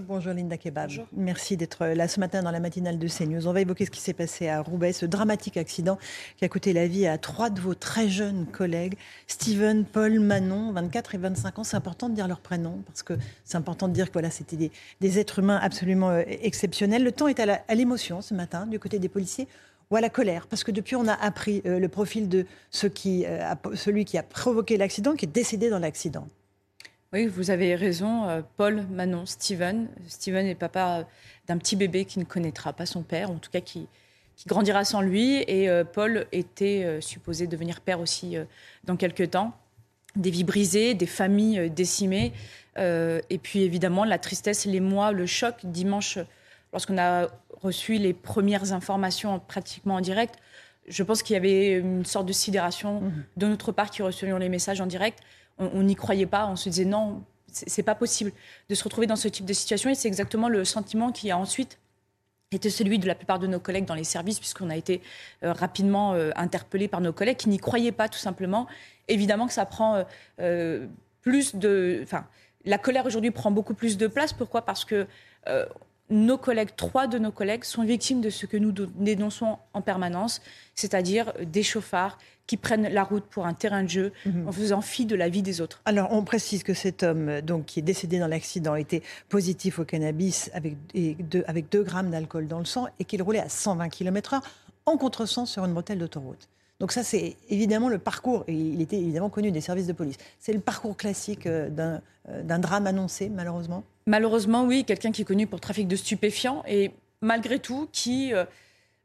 Bonjour Linda Kebab. Merci d'être là ce matin dans la matinale de CNews. On va évoquer ce qui s'est passé à Roubaix, ce dramatique accident qui a coûté la vie à trois de vos très jeunes collègues, Steven, Paul, Manon, 24 et 25 ans. C'est important de dire leur prénom parce que c'est important de dire que voilà, c'était des, des, êtres humains absolument euh, exceptionnels. Le temps est à l'émotion ce matin du côté des policiers ou à la colère Parce que depuis, on a appris euh, le profil de qui, euh, celui qui a provoqué l'accident, qui est décédé dans l'accident. Oui, vous avez raison. euh, Paul, Manon, Steven. Steven est papa d'un petit bébé qui ne connaîtra pas son père, en tout cas qui, qui grandira sans lui. Et euh, Paul était euh, supposé devenir père aussi euh, dans quelques temps. Des vies brisées, des familles euh, décimées. Euh, et puis évidemment, la tristesse, les mois, le choc. Dimanche, lorsqu'on a reçu les premières informations pratiquement en direct, je pense qu'il y avait une sorte de sidération Mhm. de notre part qui recevions les messages en direct. On n'y croyait pas, on se disait non, c'est pas possible de se retrouver dans ce type de situation. Et c'est exactement le sentiment qui a ensuite été celui de la plupart de nos collègues dans les services, puisqu'on a été euh, rapidement euh, interpellés par nos collègues qui n'y croyaient pas tout simplement. Évidemment que ça prend euh, euh, plus de... Enfin, la colère aujourd'hui prend beaucoup plus de place. Pourquoi? Parce que nos collègues, trois de nos collègues, sont victimes de ce que nous dénonçons en permanence, c'est-à-dire des chauffards qui prennent la route pour un terrain de jeu Mhm. en faisant fi de la vie des autres. Alors, on précise que cet homme, donc, qui est décédé dans l'accident, était positif au cannabis avec, et deux, avec 2 grammes d'alcool dans le sang et qu'il roulait à 120 km/h en contresens sur une bretelle d'autoroute. Donc ça, c'est évidemment le parcours, et il était évidemment connu des services de police. C'est le parcours classique euh, d'un euh, d'un drame annoncé, malheureusement? Malheureusement, oui, quelqu'un qui est connu pour trafic de stupéfiants et malgré tout qui euh,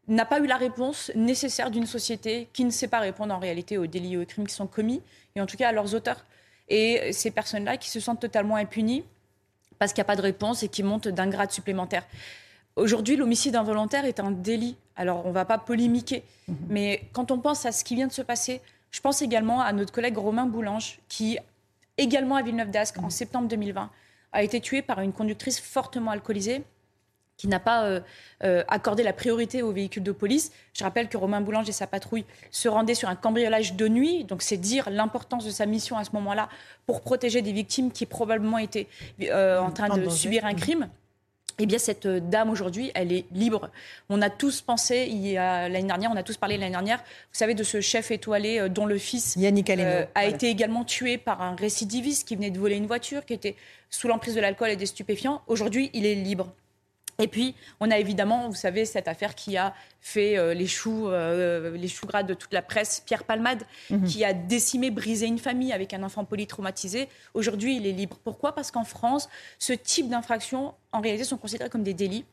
n'a pas eu la réponse nécessaire d'une société qui ne sait pas répondre en réalité aux délits et aux crimes qui sont commis et en tout cas à leurs auteurs. Et ces personnes-là qui se sentent totalement impunies parce qu'il n'y a pas de réponse et qui montent d'un grade supplémentaire. Aujourd'hui, l'homicide involontaire est un délit. Alors, on ne va pas polémiquer, mais quand on pense à ce qui vient de se passer, je pense également à notre collègue Romain Boulange, qui, également à Villeneuve-d'Ascq, en septembre 2020, a été tué par une conductrice fortement alcoolisée qui n'a pas euh, euh, accordé la priorité aux véhicules de police. Je rappelle que Romain Boulange et sa patrouille se rendaient sur un cambriolage de nuit, donc c'est dire l'importance de sa mission à ce moment-là pour protéger des victimes qui probablement étaient euh, en train de danger. subir un crime. Eh bien, cette dame aujourd'hui, elle est libre. On a tous pensé, il y a l'année dernière, on a tous parlé l'année dernière, vous savez, de ce chef étoilé dont le fils Yannick Aleno. euh, a Voilà. été également tué par un récidiviste qui venait de voler une voiture, qui était sous l'emprise de l'alcool et des stupéfiants. Aujourd'hui, il est libre. Et puis, on a évidemment, vous savez, cette affaire qui a fait euh, les choux, euh, les choux gras de toute la presse, Pierre Palmade, Mhm. qui a décimé, brisé une famille avec un enfant polytraumatisé. Aujourd'hui, il est libre. Pourquoi? Parce qu'en France, ce type d'infractions, en réalité, sont considérées comme des délits.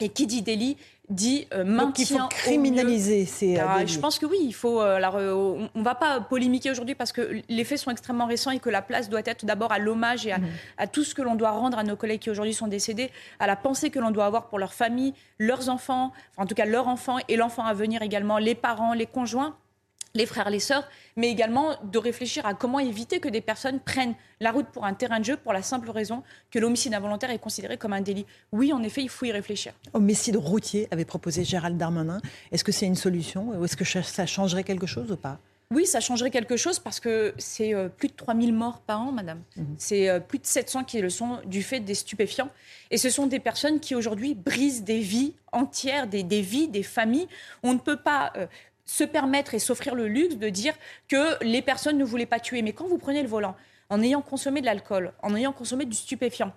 Et qui dit délit dit euh, maintien Donc il faut criminaliser ces ah, je pense que oui, il faut. euh, alors, euh, on ne va pas polémiquer aujourd'hui parce que les faits sont extrêmement récents et que la place doit être d'abord à l'hommage et à, à tout ce que l'on doit rendre à nos collègues qui aujourd'hui sont décédés, à la pensée que l'on doit avoir pour leur famille, leurs enfants, enfin, en tout cas leurs enfants et l'enfant à venir également, les parents, les conjoints les frères, les sœurs, mais également de réfléchir à comment éviter que des personnes prennent la route pour un terrain de jeu pour la simple raison que l'homicide involontaire est considéré comme un délit. Oui, en effet, il faut y réfléchir. Homicide routier avait proposé Gérald Darmanin. Est-ce que c'est une solution ou est-ce que ça- changerait quelque chose ou pas? Oui, ça changerait quelque chose parce que c'est euh, plus de 3000 morts par an, madame. C'est euh, plus de 700 qui le sont du fait des stupéfiants. Et ce sont des personnes qui aujourd'hui brisent des vies entières, des, des vies, des familles. On ne peut pas euh, se permettre et s'offrir le luxe de dire que les personnes ne voulaient pas tuer. Mais quand vous prenez le volant, en ayant consommé de l'alcool, en ayant consommé du stupéfiant,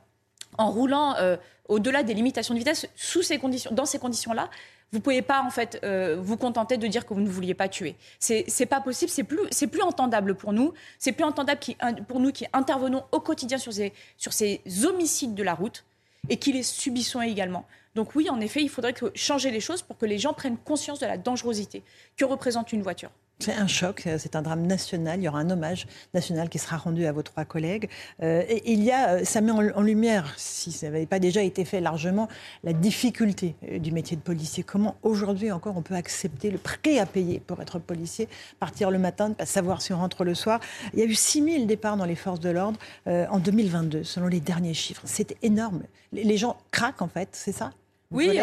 en roulant euh, au-delà des limitations de vitesse, sous ces conditions, dans ces conditions-là, vous pouvez pas en fait euh, vous contenter de dire que vous ne vouliez pas tuer. C'est c'est pas possible, c'est plus plus entendable pour nous, c'est plus entendable qui, pour nous qui intervenons au quotidien sur ces sur ces homicides de la route et qui les subissons également. Donc oui, en effet, il faudrait changer les choses pour que les gens prennent conscience de la dangerosité que représente une voiture. C'est un choc, c'est un drame national. Il y aura un hommage national qui sera rendu à vos trois collègues. Euh, et il y a, euh, ça met en, lumière, si ça n'avait pas déjà été fait largement, la difficulté euh, du métier de policier. Comment aujourd'hui encore on peut accepter le prix à payer pour être policier, partir le matin, ne pas savoir si on rentre le soir? Il y a eu 6000 départs dans les forces de l'ordre en 2022, selon les derniers chiffres. C'est énorme. Les, gens craquent en fait, c'est ça? Oui,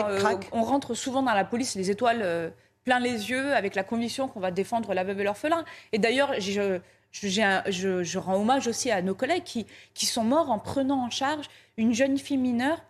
on rentre souvent dans la police les étoiles plein les yeux avec la conviction qu'on va défendre la veuve et l'orphelin. Et d'ailleurs, je, rends hommage aussi à nos collègues qui, sont morts en prenant en charge une jeune fille mineure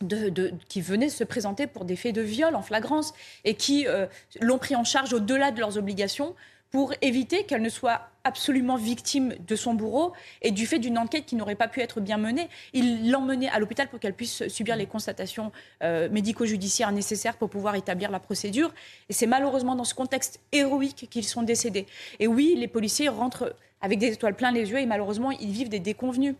de, qui venaient se présenter pour des faits de viol en flagrance et qui euh, l'ont pris en charge au-delà de leurs obligations pour éviter qu'elle ne soit absolument victime de son bourreau et du fait d'une enquête qui n'aurait pas pu être bien menée. Il l'emmenait à l'hôpital pour qu'elle puisse subir les constatations euh, médico-judiciaires nécessaires pour pouvoir établir la procédure. Et c'est malheureusement dans ce contexte héroïque qu'ils sont décédés. Et oui, les policiers rentrent avec des étoiles plein les yeux et malheureusement, ils vivent des déconvenus.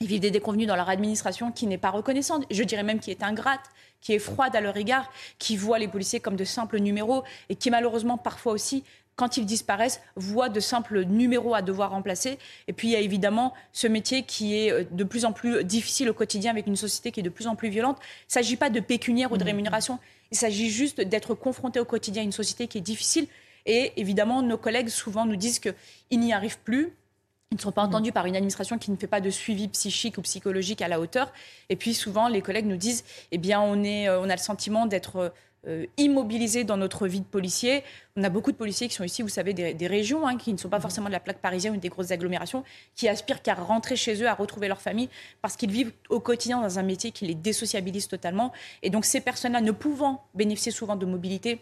Ils vivent des déconvenus dans leur administration qui n'est pas reconnaissante, je dirais même qui est ingrate, qui est froide à leur égard, qui voit les policiers comme de simples numéros et qui malheureusement parfois aussi quand ils disparaissent, voient de simples numéros à devoir remplacer. Et puis il y a évidemment ce métier qui est euh, de plus en plus difficile au quotidien avec une société qui est de plus en plus violente. Il ne s'agit pas de pécuniaire ou de mmh. rémunération, il s'agit juste d'être confronté au quotidien à une société qui est difficile. Et évidemment, nos collègues souvent nous disent qu'ils n'y arrivent plus, ils ne sont pas mmh. entendus par une administration qui ne fait pas de suivi psychique ou psychologique à la hauteur. Et puis souvent, les collègues nous disent, eh bien, on, est, euh, on a le sentiment d'être euh, immobilisés dans notre vie de policier. On a beaucoup de policiers qui sont ici, vous savez, des, régions, hein, qui ne sont pas forcément de la plaque parisienne ou des grosses agglomérations, qui aspirent qu'à rentrer chez eux, à retrouver leur famille, parce qu'ils vivent au quotidien dans un métier qui les désociabilise totalement. Et donc ces personnes-là, ne pouvant bénéficier souvent de mobilité,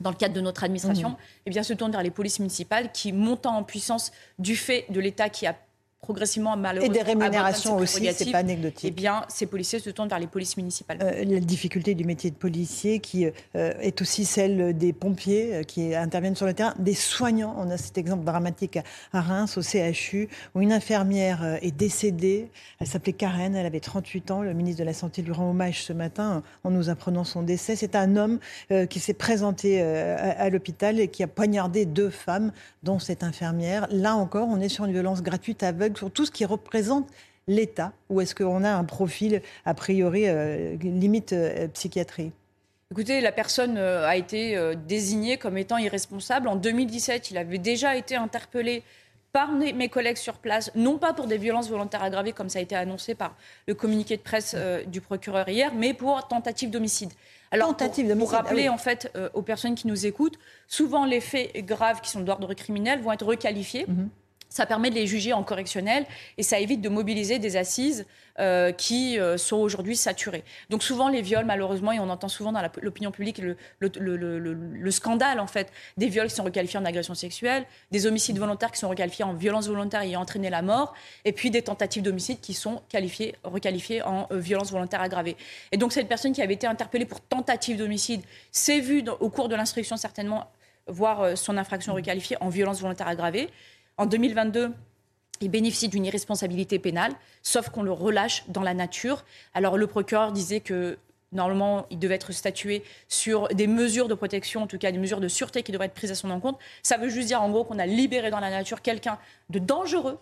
dans le cadre de notre administration, mmh. eh bien, se tournent vers les polices municipales qui, montant en puissance du fait de l'État qui a progressivement malheureusement. Et des rémunérations aussi, c'est pas anecdotique. Eh bien, ces policiers se tournent vers les polices municipales. Euh, la difficulté du métier de policier, qui euh, est aussi celle des pompiers euh, qui interviennent sur le terrain, des soignants. On a cet exemple dramatique à Reims, au CHU, où une infirmière est décédée. Elle s'appelait Karen, elle avait 38 ans. Le ministre de la Santé lui rend hommage ce matin en nous apprenant son décès. C'est un homme qui s'est présenté à l'hôpital et qui a poignardé deux femmes, dont cette infirmière. Là encore, on est sur une violence gratuite aveugle sur tout ce qui représente l'État Ou est-ce qu'on a un profil, a priori, euh, limite euh, psychiatrie Écoutez, la personne euh, a été désignée comme étant irresponsable. En 2017, il avait déjà été interpellé par mes collègues sur place, non pas pour des violences volontaires aggravées, comme ça a été annoncé par le communiqué de presse du procureur hier, mais pour tentative d'homicide. Alors, tentative pour, pour ah rappeler en fait aux personnes qui nous écoutent, souvent les faits graves qui sont d'ordre criminel vont être requalifiés. Mhm. Ça permet de les juger en correctionnel et ça évite de mobiliser des assises euh, qui euh, sont aujourd'hui saturées. Donc souvent les viols, malheureusement, et on entend souvent dans l'opinion publique le, le, scandale en fait des viols qui sont requalifiés en agression sexuelle, des homicides volontaires qui sont requalifiés en violence volontaire ayant entraîné la mort, et puis des tentatives d'homicide qui sont qualifiées, requalifiées en euh, violence volontaire aggravée. Et donc cette personne qui avait été interpellée pour tentative d'homicide s'est vue au cours de l'instruction certainement voir son infraction requalifiée en violence volontaire aggravée. En 2022, il bénéficie d'une irresponsabilité pénale, sauf qu'on le relâche dans la nature. Alors le procureur disait que normalement, il devait être statué sur des mesures de protection, en tout cas des mesures de sûreté qui devraient être prises à son encontre. Ça veut juste dire en gros qu'on a libéré dans la nature quelqu'un de dangereux,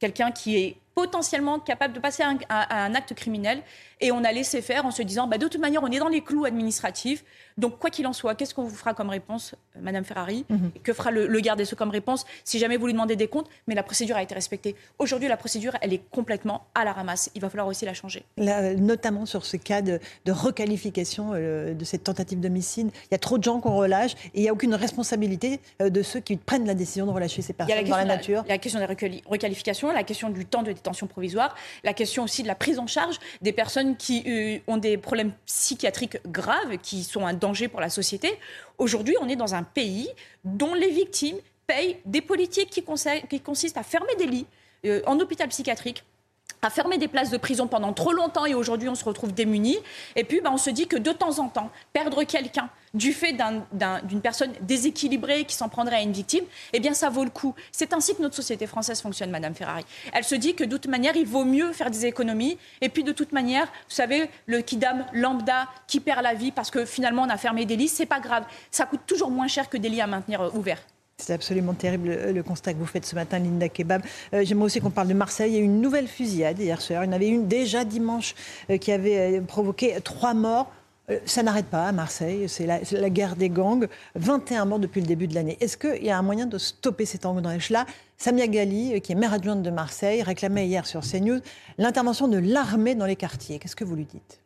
quelqu'un qui est potentiellement capable de passer à un, acte criminel. Et on a laissé faire en se disant, bah, de toute manière, on est dans les clous administratifs. Donc, quoi qu'il en soit, qu'est-ce qu'on vous fera comme réponse, euh, Madame Ferrari? Mhm. Que fera le, garde des Sceaux comme réponse si jamais vous lui demandez des comptes? Mais la procédure a été respectée. Aujourd'hui, la procédure, elle est complètement à la ramasse. Il va falloir aussi la changer. notamment sur ce cas de, requalification euh, de cette tentative d'homicide, il y a trop de gens qu'on relâche et il n'y a aucune responsabilité euh, de ceux qui prennent la décision de relâcher ces personnes dans la nature. Il y a la question des requalifications, la question du temps de provisoire, la question aussi de la prise en charge des personnes qui euh, ont des problèmes psychiatriques graves, qui sont un danger pour la société. Aujourd'hui, on est dans un pays dont les victimes payent des politiques qui, qui consistent à fermer des lits euh, en hôpital psychiatrique à fermer des places de prison pendant trop longtemps et aujourd'hui on se retrouve démunis. Et puis ben, on se dit que de temps en temps, perdre quelqu'un du fait d'une personne déséquilibrée qui s'en prendrait à une victime, eh bien ça vaut le coup. C'est ainsi que notre société française fonctionne, Madame Ferrari. Elle se dit que de toute manière, il vaut mieux faire des économies. Et puis de toute manière, vous savez, le kidam lambda qui perd la vie parce que finalement on a fermé des lits, c'est pas grave. Ça coûte toujours moins cher que des lits à maintenir euh, ouverts. C'est absolument terrible le constat que vous faites ce matin, Linda Kebab. J'aimerais aussi qu'on parle de Marseille. Il y a eu une nouvelle fusillade hier soir. Il y en avait une déjà dimanche qui avait provoqué trois morts. Euh, ça n'arrête pas à Marseille, c'est la, guerre des gangs. 21 morts depuis le début de l'année. Est-ce qu'il y a un moyen de stopper cet engrenage-là Samia Gali, euh, qui est maire adjointe de Marseille, réclamait hier sur CNews l'intervention de l'armée dans les quartiers. Qu'est-ce que vous lui dites?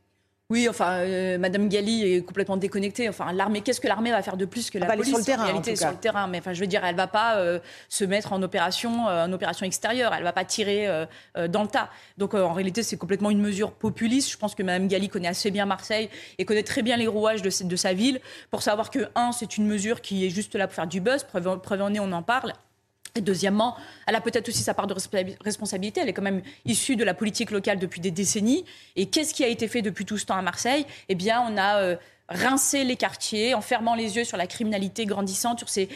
Oui, enfin, euh, Madame Galli est complètement déconnectée. Enfin, l'armée, qu'est-ce que l'armée va faire de plus que la police sur le terrain, en réalité, sur le terrain. Mais enfin, je veux dire, elle va pas euh, se mettre en opération, euh, en opération extérieure. Elle va pas tirer dans le tas. Donc, en réalité, c'est complètement une mesure populiste. Je pense que Madame Galli connaît assez bien Marseille et connaît très bien les rouages de, de sa ville pour savoir que un, c'est une mesure qui est juste là pour faire du buzz. Preuve, preuve en est, on en parle. Et deuxièmement, elle a peut-être aussi sa part de responsabilité. Elle est quand même issue de la politique locale depuis des décennies. Et qu'est-ce qui a été fait depuis tout ce temps à Marseille? Eh bien, on a euh, rincé les quartiers en fermant les yeux sur la criminalité grandissante, sur ces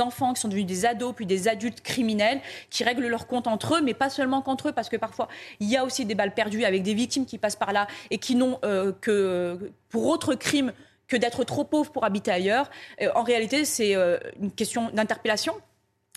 enfants qui sont devenus des ados, puis des adultes criminels, qui règlent leur compte entre eux, mais pas seulement qu'entre eux, parce que parfois, il y a aussi des balles perdues avec des victimes qui passent par là et qui n'ont euh, que pour autre crime que d'être trop pauvres pour habiter ailleurs. Euh, en réalité, c'est une question d'interpellation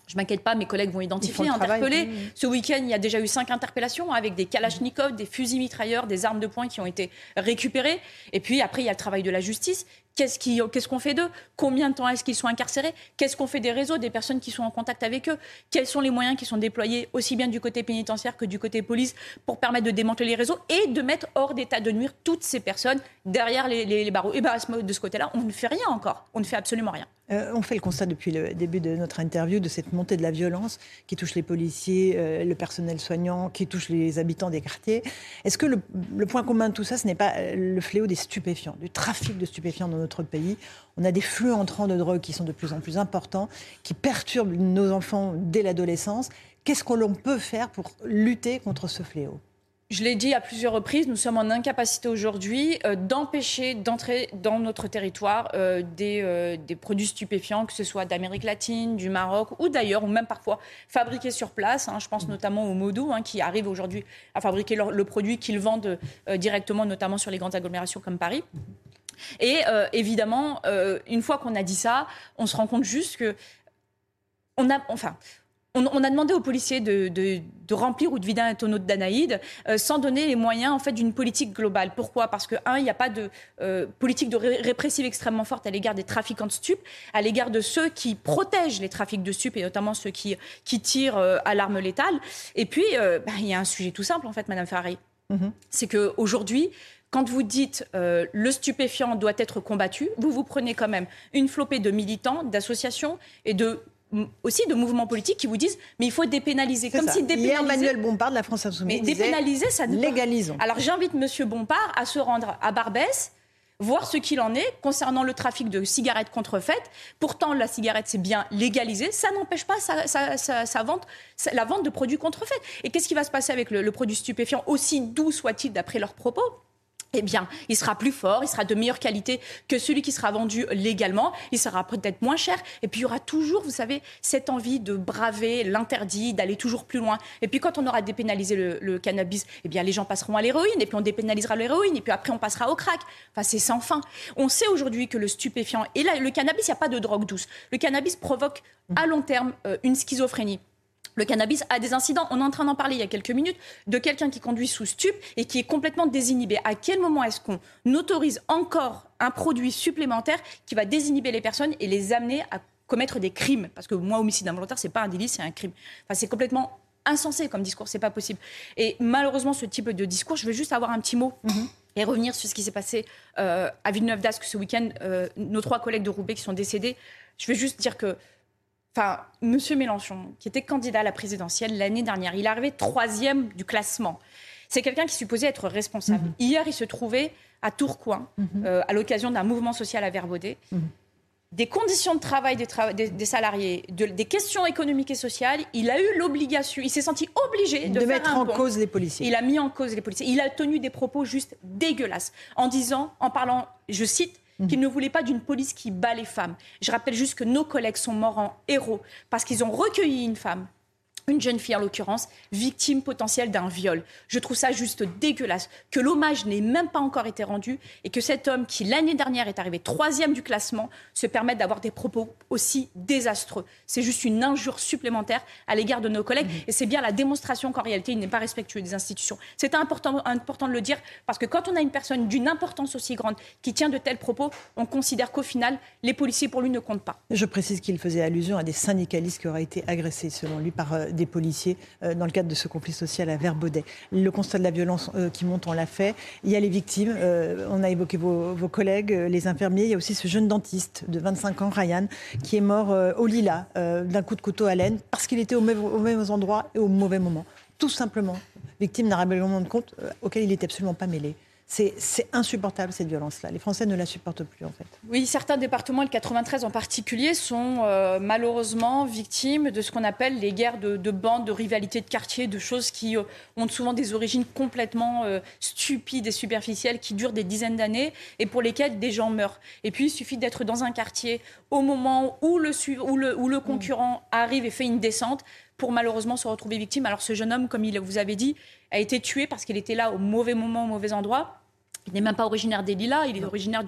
je m'inquiète pas, mes collègues vont identifier, interpeller. Ce week-end, il y a déjà eu cinq interpellations avec des kalachnikovs, des fusils mitrailleurs, des armes de poing qui ont été récupérées. Et puis après, il y a le travail de la justice. Qu'est-ce qu'on fait d'eux? Combien de temps est-ce qu'ils sont incarcérés? Qu'est-ce qu'on fait des réseaux, des personnes qui sont en contact avec eux? Quels sont les moyens qui sont déployés aussi bien du côté pénitentiaire que du côté police pour permettre de démanteler les réseaux et de mettre hors d'état de nuire toutes ces personnes derrière les, barreaux? Et bien de ce côté-là, on ne fait rien encore. On ne fait absolument rien. Euh, on fait le constat depuis le début de notre interview de cette montée de la violence qui touche les policiers, euh, le personnel soignant, qui touche les habitants des quartiers. Est-ce que le, le, point commun de tout ça, ce n'est pas euh, le fléau des stupéfiants, du trafic de stupéfiants dans notre pays? On a des flux entrants de drogue qui sont de plus en plus importants, qui perturbent nos enfants dès l'adolescence. Qu'est-ce qu'on peut faire pour lutter contre ce fléau? Je l'ai dit à plusieurs reprises, nous sommes en incapacité aujourd'hui euh, d'empêcher d'entrer dans notre territoire euh, euh, des, produits stupéfiants, que ce soit d'Amérique latine, du Maroc ou d'ailleurs, ou même parfois fabriqués sur place. Hein. je pense notamment aux Modou, hein, qui arrivent aujourd'hui à fabriquer le produit qu'ils vendent directement, notamment sur les grandes agglomérations comme Paris. Et évidemment, une fois qu'on a dit ça, on se rend compte juste que on a, enfin, on, a demandé aux policiers de, remplir ou de vider un tonneau de Danaïde euh, sans donner les moyens en fait d'une politique globale. Pourquoi? Parce que un, il n'y a pas de euh, politique de répressive extrêmement forte à l'égard des trafiquants de stupes, à l'égard de ceux qui protègent les trafics de stupes et notamment ceux qui, qui tirent euh, à l'arme létale. Et puis, bah, il y a un sujet tout simple en fait, Madame Ferrari. Mm-hmm. C'est qu'aujourd'hui, quand vous dites le stupéfiant doit être combattu, vous vous prenez quand même une flopée de militants, d'associations et de aussi de mouvements politiques qui vous disent mais il faut dépénaliser. Comme si dépénaliser. Hier, Manuel Bompard de la France Insoumise. Mais dépénaliser, ça ne légalise. Alors j'invite Monsieur Bompard à se rendre à Barbès voir ce qu'il en est concernant le trafic de cigarettes contrefaites. Pourtant, la cigarette, c'est bien légalisé. Ça n'empêche pas sa, vente, la vente de produits contrefaits. Et qu'est-ce qui va se passer avec le produit stupéfiant, aussi doux soit-il d'après leurs propos? Eh bien, il sera plus fort, il sera de meilleure qualité que celui qui sera vendu légalement, il sera peut-être moins cher, et puis il y aura toujours, vous savez, cette envie de braver l'interdit, d'aller toujours plus loin. Et puis quand on aura dépénalisé le, cannabis, eh bien les gens passeront à l'héroïne, et puis on dépénalisera l'héroïne, et puis après on passera au crack. Enfin, c'est sans fin. On sait aujourd'hui que le stupéfiant et là, le cannabis, il n'y a pas de drogue douce. Le cannabis provoque à long terme euh, une schizophrénie le cannabis a des incidents. On est en train d'en parler il y a quelques minutes de quelqu'un qui conduit sous stup et qui est complètement désinhibé. À quel moment est-ce qu'on autorise encore un produit supplémentaire qui va désinhiber les personnes et les amener à commettre des crimes? Parce que moi, homicide involontaire, c'est pas un délit, c'est un crime. Enfin, c'est complètement insensé comme discours, c'est pas possible. Et malheureusement, ce type de discours, je veux juste avoir un petit mot. Mhm. Et revenir sur ce qui s'est passé euh, à Villeneuve-d'Ascq ce week-end, euh, nos trois collègues de Roubaix qui sont décédés. Je veux juste dire que enfin, Monsieur Mélenchon, qui était candidat à la présidentielle l'année dernière, il est arrivé troisième du classement. C'est quelqu'un qui supposait être responsable. Mhm. Hier, il se trouvait à Tourcoing, mhm. euh, à l'occasion d'un mouvement social à Verbaudet. Mhm. Des conditions de travail des, salariés, des questions économiques et sociales, il a eu l'obligation, il s'est senti obligé de, mettre en cause les policiers. Il a mis en cause les policiers. Il a tenu des propos juste dégueulasses en disant, en parlant, je cite, Mhm. qu'il ne voulait pas d'une police qui bat les femmes. Je rappelle juste que nos collègues sont morts en héros parce qu'ils ont recueilli une femme une jeune fille en l'occurrence, victime potentielle d'un viol. Je trouve ça juste dégueulasse que l'hommage n'ait même pas encore été rendu et que cet homme qui l'année dernière est arrivé troisième du classement se permette d'avoir des propos aussi désastreux. C'est juste une injure supplémentaire à l'égard de nos collègues et c'est bien la démonstration qu'en réalité il n'est pas respectueux des institutions. C'est important, important de le dire parce que quand on a une personne d'une importance aussi grande qui tient de tels propos, on considère qu'au final les policiers pour lui ne comptent pas. Je précise qu'il faisait allusion à des syndicalistes qui auraient été agressés selon lui par euh, des policiers euh, dans le cadre de ce conflit social à Verbaudet. Le constat de la violence euh, qui monte, on l'a fait. Il y a les victimes, euh, on a évoqué vos, collègues, les infirmiers. Il y a aussi ce jeune dentiste de 25 ans, Ryan, qui est mort au Lila d'un coup de couteau à laine parce qu'il était au même, au même endroit et au mauvais moment. Tout simplement, victime d'un règlement de compte auquel il n'était absolument pas mêlé. C'est insupportable cette violence-là. Les Français ne la supportent plus en fait. Oui, certains départements, le 93 en particulier, sont euh, malheureusement victimes de ce qu'on appelle les guerres de, bandes, de rivalités de quartier, de choses qui euh, ont souvent des origines complètement euh, stupides et superficielles, qui durent des dizaines d'années et pour lesquelles des gens meurent. Et puis il suffit d'être dans un quartier au moment où le, où le, où le concurrent arrive et fait une descente pour malheureusement se retrouver victime. Alors ce jeune homme, comme il vous avait dit, a été tué parce qu'il était là au mauvais moment, au mauvais endroit. Il n'est même pas originaire des Lilas, il est originaire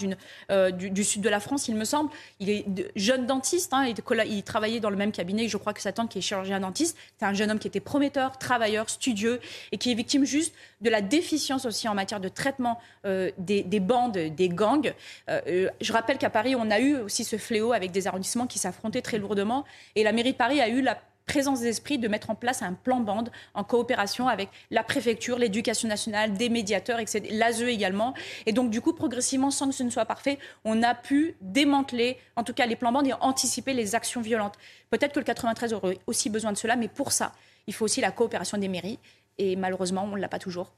euh, du, sud de la France, il me semble. Il est jeune dentiste, hein, il, travaillait dans le même cabinet, je crois que sa tante qui est chirurgien dentiste. C'est un jeune homme qui était prometteur, travailleur, studieux, et qui est victime juste de la déficience aussi en matière de traitement euh, des, bandes, des gangs. Euh, je rappelle qu'à Paris, on a eu aussi ce fléau avec des arrondissements qui s'affrontaient très lourdement, et la mairie de Paris a eu la présence d'esprit de mettre en place un plan bande en coopération avec la préfecture, l'éducation nationale, des médiateurs, etc., l'ASE également. Et donc, du coup, progressivement, sans que ce ne soit parfait, on a pu démanteler, en tout cas, les plans bandes et anticiper les actions violentes. Peut-être que le 93 aurait aussi besoin de cela, mais pour ça, il faut aussi la coopération des mairies. Et malheureusement, on ne l'a pas toujours.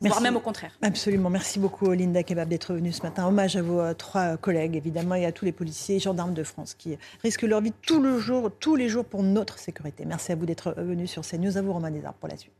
Voire même au contraire. Absolument. Merci beaucoup, Linda Kebab, d'être venue ce matin. Hommage à vos euh, trois collègues, évidemment, et à tous les policiers et gendarmes de France qui risquent leur vie tout le jour, tous les jours pour notre sécurité. Merci à vous d'être venus sur CNews. À vous, Romain Desarts, pour la suite.